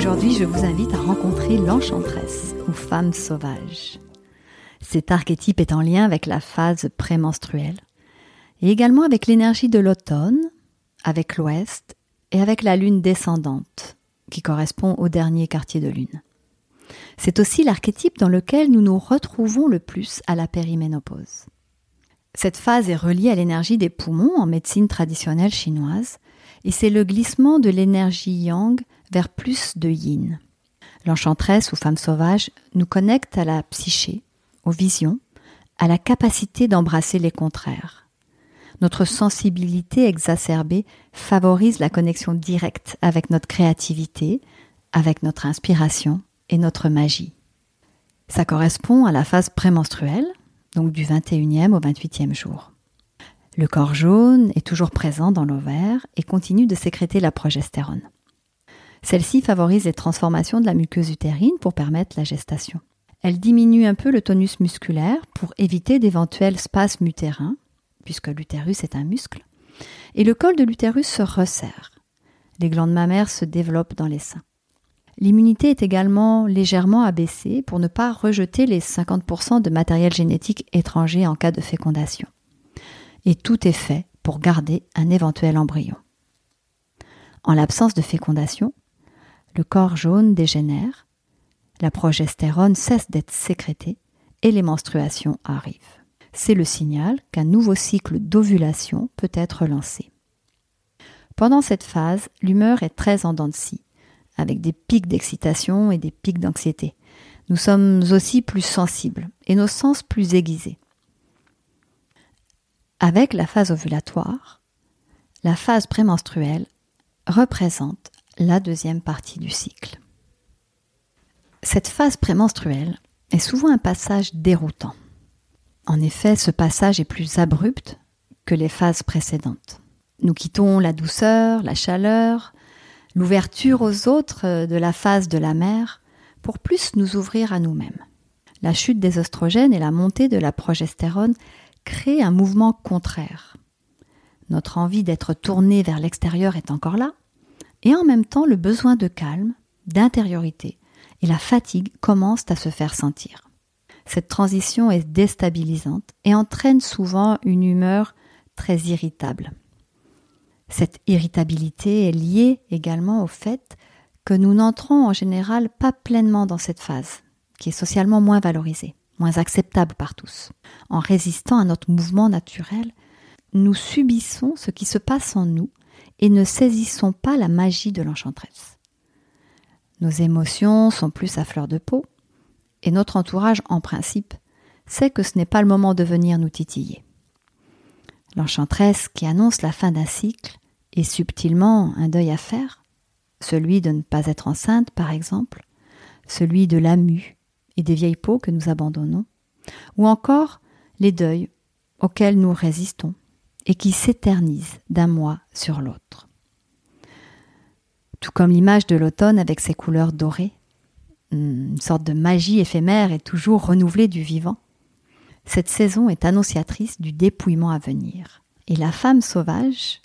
Aujourd'hui, je vous invite à rencontrer l'enchantresse ou femme sauvage. Cet archétype est en lien avec la phase prémenstruelle et également avec l'énergie de l'automne, avec l'ouest et avec la lune descendante qui correspond au dernier quartier de lune. C'est aussi l'archétype dans lequel nous nous retrouvons le plus à la périménopause. Cette phase est reliée à l'énergie des poumons en médecine traditionnelle chinoise et c'est le glissement de l'énergie yang vers plus de yin. L'enchantresse ou femme sauvage nous connecte à la psyché, aux visions, à la capacité d'embrasser les contraires. Notre sensibilité exacerbée favorise la connexion directe avec notre créativité, avec notre inspiration et notre magie. Ça correspond à la phase prémenstruelle, donc du 21e au 28e jour. Le corps jaune est toujours présent dans l'ovaire et continue de sécréter la progestérone. Celle-ci favorise les transformations de la muqueuse utérine pour permettre la gestation. Elle diminue un peu le tonus musculaire pour éviter d'éventuels spasmes utérins, puisque l'utérus est un muscle, et le col de l'utérus se resserre. Les glandes mammaires se développent dans les seins. L'immunité est également légèrement abaissée pour ne pas rejeter les 50% de matériel génétique étranger en cas de fécondation. Et tout est fait pour garder un éventuel embryon. En l'absence de fécondation, le corps jaune dégénère, la progestérone cesse d'être sécrétée et les menstruations arrivent. C'est le signal qu'un nouveau cycle d'ovulation peut être lancé. Pendant cette phase, l'humeur est très en dents de scie, avec des pics d'excitation et des pics d'anxiété. Nous sommes aussi plus sensibles et nos sens plus aiguisés. Avec la phase ovulatoire, la phase prémenstruelle représente la deuxième partie du cycle. Cette phase prémenstruelle est souvent un passage déroutant. En effet, ce passage est plus abrupt que les phases précédentes. Nous quittons la douceur, la chaleur, l'ouverture aux autres de la phase de la mère pour plus nous ouvrir à nous-mêmes. La chute des oestrogènes et la montée de la progestérone créent un mouvement contraire. Notre envie d'être tourné vers l'extérieur est encore là, et en même temps, le besoin de calme, d'intériorité et la fatigue commencent à se faire sentir. Cette transition est déstabilisante et entraîne souvent une humeur très irritable. Cette irritabilité est liée également au fait que nous n'entrons en général pas pleinement dans cette phase, qui est socialement moins valorisée, moins acceptable par tous. En résistant à notre mouvement naturel, nous subissons ce qui se passe en nous et ne saisissons pas la magie de l'enchantresse. Nos émotions sont plus à fleur de peau, et notre entourage, en principe, sait que ce n'est pas le moment de venir nous titiller. L'enchantresse qui annonce la fin d'un cycle est subtilement un deuil à faire, celui de ne pas être enceinte, par exemple, celui de la mue et des vieilles peaux que nous abandonnons, ou encore les deuils auxquels nous résistons, et qui s'éternise d'un mois sur l'autre. Tout comme l'image de l'automne avec ses couleurs dorées, une sorte de magie éphémère est toujours renouvelée du vivant. Cette saison est annonciatrice du dépouillement à venir. Et la femme sauvage,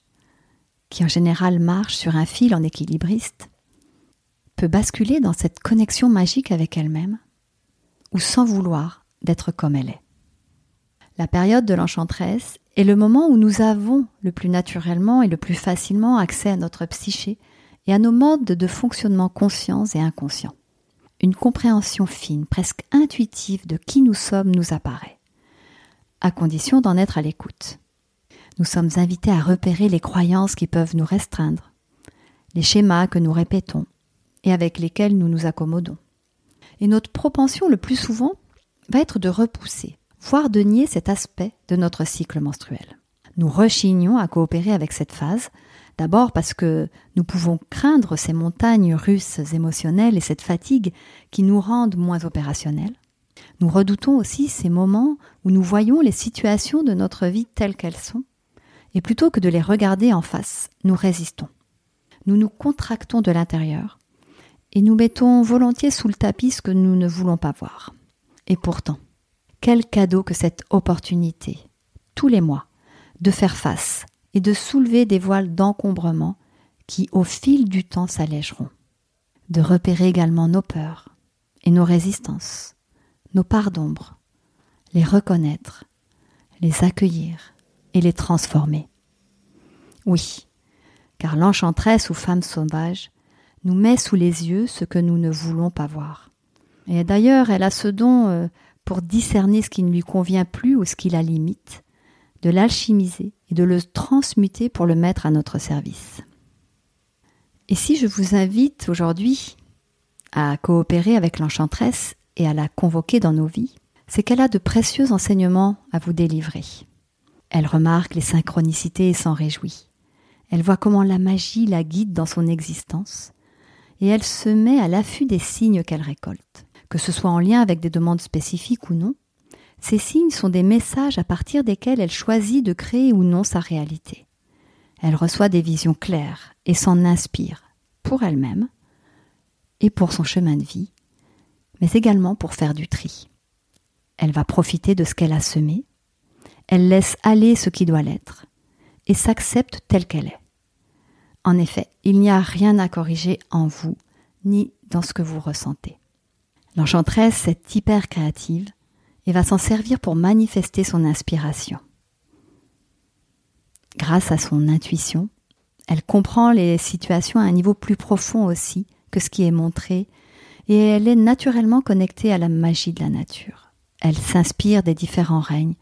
qui en général marche sur un fil en équilibriste, peut basculer dans cette connexion magique avec elle-même, ou sans vouloir d'être comme elle est. La période de l'enchantresse est le moment où nous avons le plus naturellement et le plus facilement accès à notre psyché et à nos modes de fonctionnement conscients et inconscients. Une compréhension fine, presque intuitive de qui nous sommes nous apparaît, à condition d'en être à l'écoute. Nous sommes invités à repérer les croyances qui peuvent nous restreindre, les schémas que nous répétons et avec lesquels nous nous accommodons. Et notre propension le plus souvent va être de repousser, voire de nier cet aspect de notre cycle menstruel. Nous rechignons à coopérer avec cette phase, d'abord parce que nous pouvons craindre ces montagnes russes émotionnelles et cette fatigue qui nous rendent moins opérationnels, Nous redoutons aussi ces moments où nous voyons les situations de notre vie telles qu'elles sont, et plutôt que de les regarder en face, nous résistons. Nous nous contractons de l'intérieur, et nous mettons volontiers sous le tapis ce que nous ne voulons pas voir. Et pourtant, quel cadeau que cette opportunité, tous les mois, de faire face et de soulever des voiles d'encombrement qui, au fil du temps, s'allégeront. De repérer également nos peurs et nos résistances, nos parts d'ombre, les reconnaître, les accueillir et les transformer. Oui, car l'enchanteresse ou femme sauvage nous met sous les yeux ce que nous ne voulons pas voir. Et d'ailleurs, elle a ce don euh, pour discerner ce qui ne lui convient plus ou ce qui la limite, de l'alchimiser et de le transmuter pour le mettre à notre service. Et si je vous invite aujourd'hui à coopérer avec l'enchanteresse et à la convoquer dans nos vies, c'est qu'elle a de précieux enseignements à vous délivrer. Elle remarque les synchronicités et s'en réjouit. Elle voit comment la magie la guide dans son existence et elle se met à l'affût des signes qu'elle récolte. Que ce soit en lien avec des demandes spécifiques ou non, ces signes sont des messages à partir desquels elle choisit de créer ou non sa réalité. Elle reçoit des visions claires et s'en inspire pour elle-même et pour son chemin de vie, mais également pour faire du tri. Elle va profiter de ce qu'elle a semé, elle laisse aller ce qui doit l'être et s'accepte telle qu'elle est. En effet, il n'y a rien à corriger en vous, ni dans ce que vous ressentez. L'enchanteresse est hyper créative et va s'en servir pour manifester son inspiration. Grâce à son intuition, elle comprend les situations à un niveau plus profond aussi que ce qui est montré, et elle est naturellement connectée à la magie de la nature. Elle s'inspire des différents règnes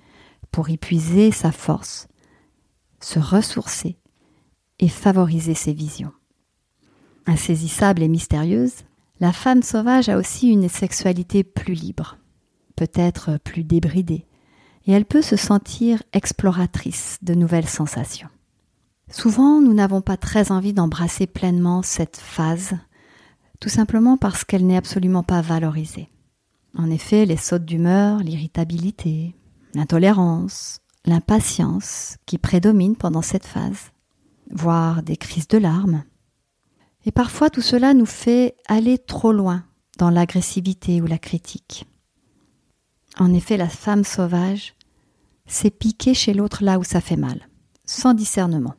pour y puiser sa force, se ressourcer favoriser ses visions. Insaisissable et mystérieuse, la femme sauvage a aussi une sexualité plus libre, peut-être plus débridée, et elle peut se sentir exploratrice de nouvelles sensations. Souvent, nous n'avons pas très envie d'embrasser pleinement cette phase, tout simplement parce qu'elle n'est absolument pas valorisée. En effet, les sautes d'humeur, l'irritabilité, l'intolérance, l'impatience qui prédominent pendant cette phase voire des crises de larmes. Et parfois tout cela nous fait aller trop loin dans l'agressivité ou la critique. En effet, la femme sauvage s'est piquée chez l'autre là où ça fait mal, sans discernement.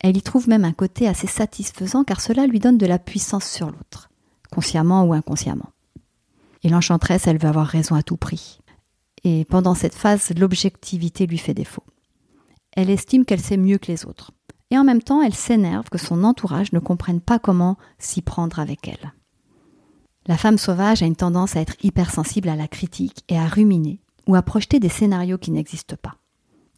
Elle y trouve même un côté assez satisfaisant car cela lui donne de la puissance sur l'autre, consciemment ou inconsciemment. Et l'enchanteresse, elle veut avoir raison à tout prix. Et pendant cette phase, l'objectivité lui fait défaut. Elle estime qu'elle sait mieux que les autres et en même temps elle s'énerve que son entourage ne comprenne pas comment s'y prendre avec elle. La femme sauvage a une tendance à être hypersensible à la critique et à ruminer ou à projeter des scénarios qui n'existent pas.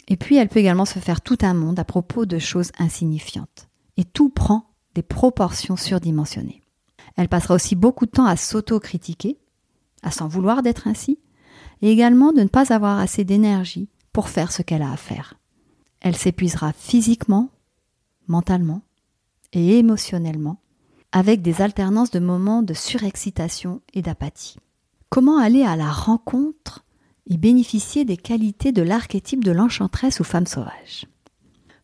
Et puis elle peut également se faire tout un monde à propos de choses insignifiantes. Et tout prend des proportions surdimensionnées. Elle passera aussi beaucoup de temps à s'auto-critiquer, à s'en vouloir d'être ainsi, et également de ne pas avoir assez d'énergie pour faire ce qu'elle a à faire. Elle s'épuisera physiquement mentalement et émotionnellement, avec des alternances de moments de surexcitation et d'apathie. Comment aller à la rencontre et bénéficier des qualités de l'archétype de l'enchanteresse ou femme sauvage?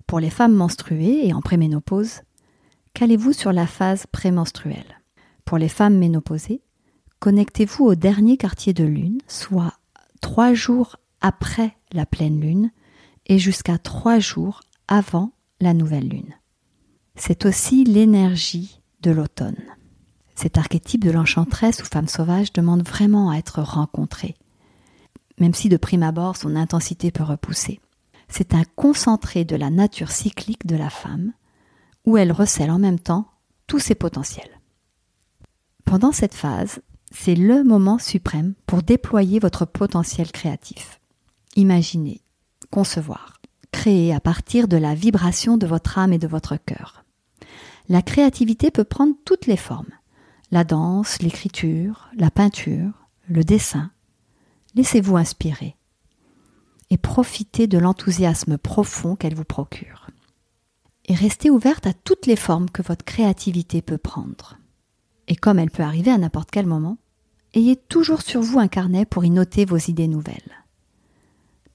Pour les femmes menstruées et en préménopause, calez-vous sur la phase prémenstruelle? Pour les femmes ménopausées, connectez-vous au dernier quartier de lune, soit trois jours après la pleine lune et jusqu'à trois jours avant la nouvelle lune. C'est aussi l'énergie de l'automne. Cet archétype de l'enchanteresse ou femme sauvage demande vraiment à être rencontré, même si de prime abord son intensité peut repousser. C'est un concentré de la nature cyclique de la femme, où elle recèle en même temps tous ses potentiels. Pendant cette phase, c'est le moment suprême pour déployer votre potentiel créatif. Imaginez, concevoir, créer à partir de la vibration de votre âme et de votre cœur. La créativité peut prendre toutes les formes. La danse, l'écriture, la peinture, le dessin. Laissez-vous inspirer et profitez de l'enthousiasme profond qu'elle vous procure. Et restez ouverte à toutes les formes que votre créativité peut prendre. Et comme elle peut arriver à n'importe quel moment, ayez toujours sur vous un carnet pour y noter vos idées nouvelles.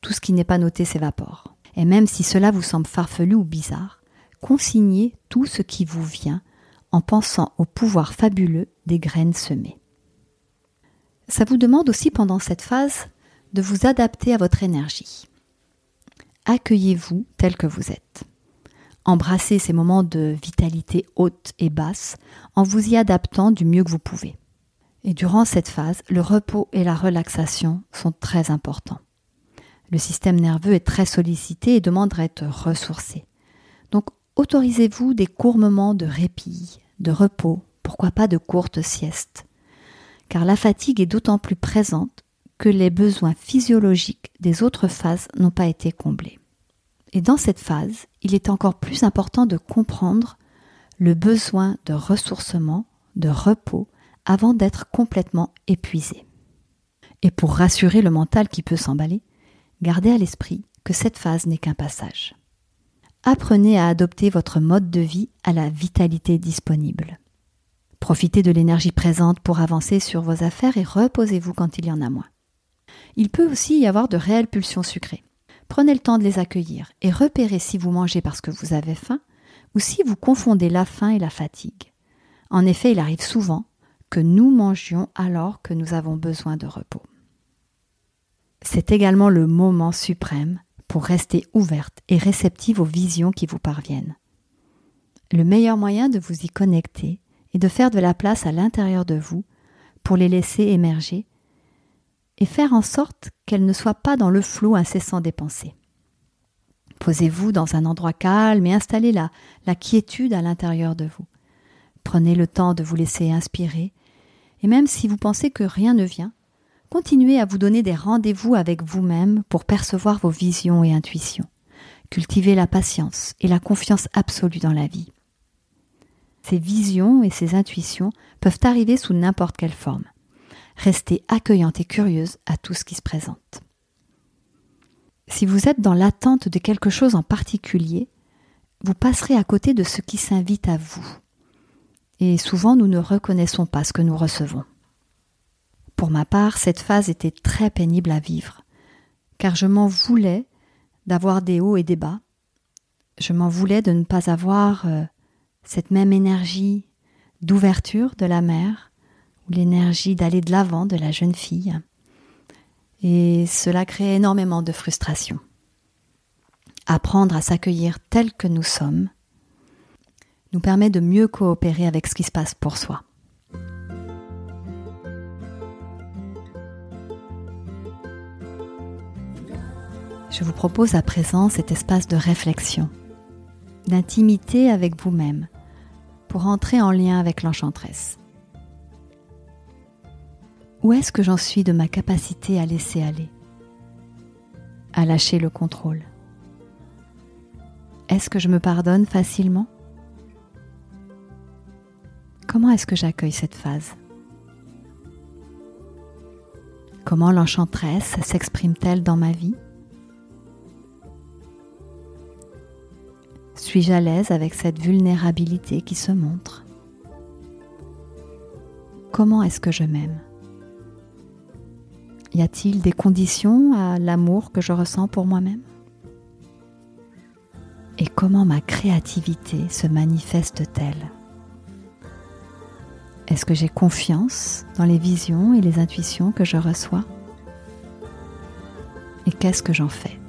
Tout ce qui n'est pas noté s'évapore. Et même si cela vous semble farfelu ou bizarre, consignez tout ce qui vous vient en pensant au pouvoir fabuleux des graines semées. Ça vous demande aussi pendant cette phase de vous adapter à votre énergie. Accueillez-vous tel que vous êtes. Embrassez ces moments de vitalité haute et basse en vous y adaptant du mieux que vous pouvez. Et durant cette phase, le repos et la relaxation sont très importants. Le système nerveux est très sollicité et demande à être ressourcé. Donc autorisez-vous des courts moments de répit, de repos, pourquoi pas de courtes siestes. Car la fatigue est d'autant plus présente que les besoins physiologiques des autres phases n'ont pas été comblés. Et dans cette phase, il est encore plus important de comprendre le besoin de ressourcement, de repos, avant d'être complètement épuisé. Et pour rassurer le mental qui peut s'emballer, gardez à l'esprit que cette phase n'est qu'un passage. Apprenez à adopter votre mode de vie à la vitalité disponible. Profitez de l'énergie présente pour avancer sur vos affaires et reposez-vous quand il y en a moins. Il peut aussi y avoir de réelles pulsions sucrées. Prenez le temps de les accueillir et repérez si vous mangez parce que vous avez faim ou si vous confondez la faim et la fatigue. En effet, il arrive souvent que nous mangions alors que nous avons besoin de repos. C'est également le moment suprême pour rester ouverte et réceptive aux visions qui vous parviennent. Le meilleur moyen de vous y connecter est de faire de la place à l'intérieur de vous pour les laisser émerger et faire en sorte qu'elles ne soient pas dans le flot incessant des pensées. Posez-vous dans un endroit calme et installez la, la quiétude à l'intérieur de vous. Prenez le temps de vous laisser inspirer et même si vous pensez que rien ne vient, continuez à vous donner des rendez-vous avec vous-même pour percevoir vos visions et intuitions. Cultivez la patience et la confiance absolue dans la vie. Ces visions et ces intuitions peuvent arriver sous n'importe quelle forme. Restez accueillante et curieuse à tout ce qui se présente. Si vous êtes dans l'attente de quelque chose en particulier, vous passerez à côté de ce qui s'invite à vous et souvent nous ne reconnaissons pas ce que nous recevons. Pour ma part, cette phase était très pénible à vivre, car je m'en voulais d'avoir des hauts et des bas, je m'en voulais de ne pas avoir euh, cette même énergie d'ouverture de la mère, ou l'énergie d'aller de l'avant de la jeune fille, et cela créait énormément de frustration. Apprendre à s'accueillir tel que nous sommes, nous permet de mieux coopérer avec ce qui se passe pour soi. Je vous propose à présent cet espace de réflexion, d'intimité avec vous-même, pour entrer en lien avec l'enchantresse. Où est-ce que j'en suis de ma capacité à laisser aller, à lâcher le contrôle? Est-ce que je me pardonne facilement? Comment est-ce que j'accueille cette phase? Comment l'enchanteresse s'exprime-t-elle dans ma vie? Suis-je à l'aise avec cette vulnérabilité qui se montre? Comment est-ce que je m'aime? Y a-t-il des conditions à l'amour que je ressens pour moi-même? Et comment ma créativité se manifeste-t-elle? Est-ce que j'ai confiance dans les visions et les intuitions que je reçois? Et qu'est-ce que j'en fais?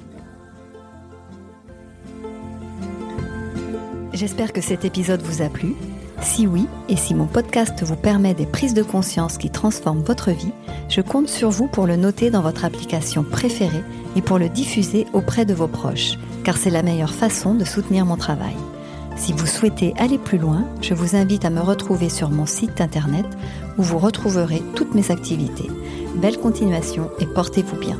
J'espère que cet épisode vous a plu. Si oui, et si mon podcast vous permet des prises de conscience qui transforment votre vie, je compte sur vous pour le noter dans votre application préférée et pour le diffuser auprès de vos proches, car c'est la meilleure façon de soutenir mon travail. Si vous souhaitez aller plus loin, je vous invite à me retrouver sur mon site internet où vous retrouverez toutes mes activités. Belle continuation et portez-vous bien.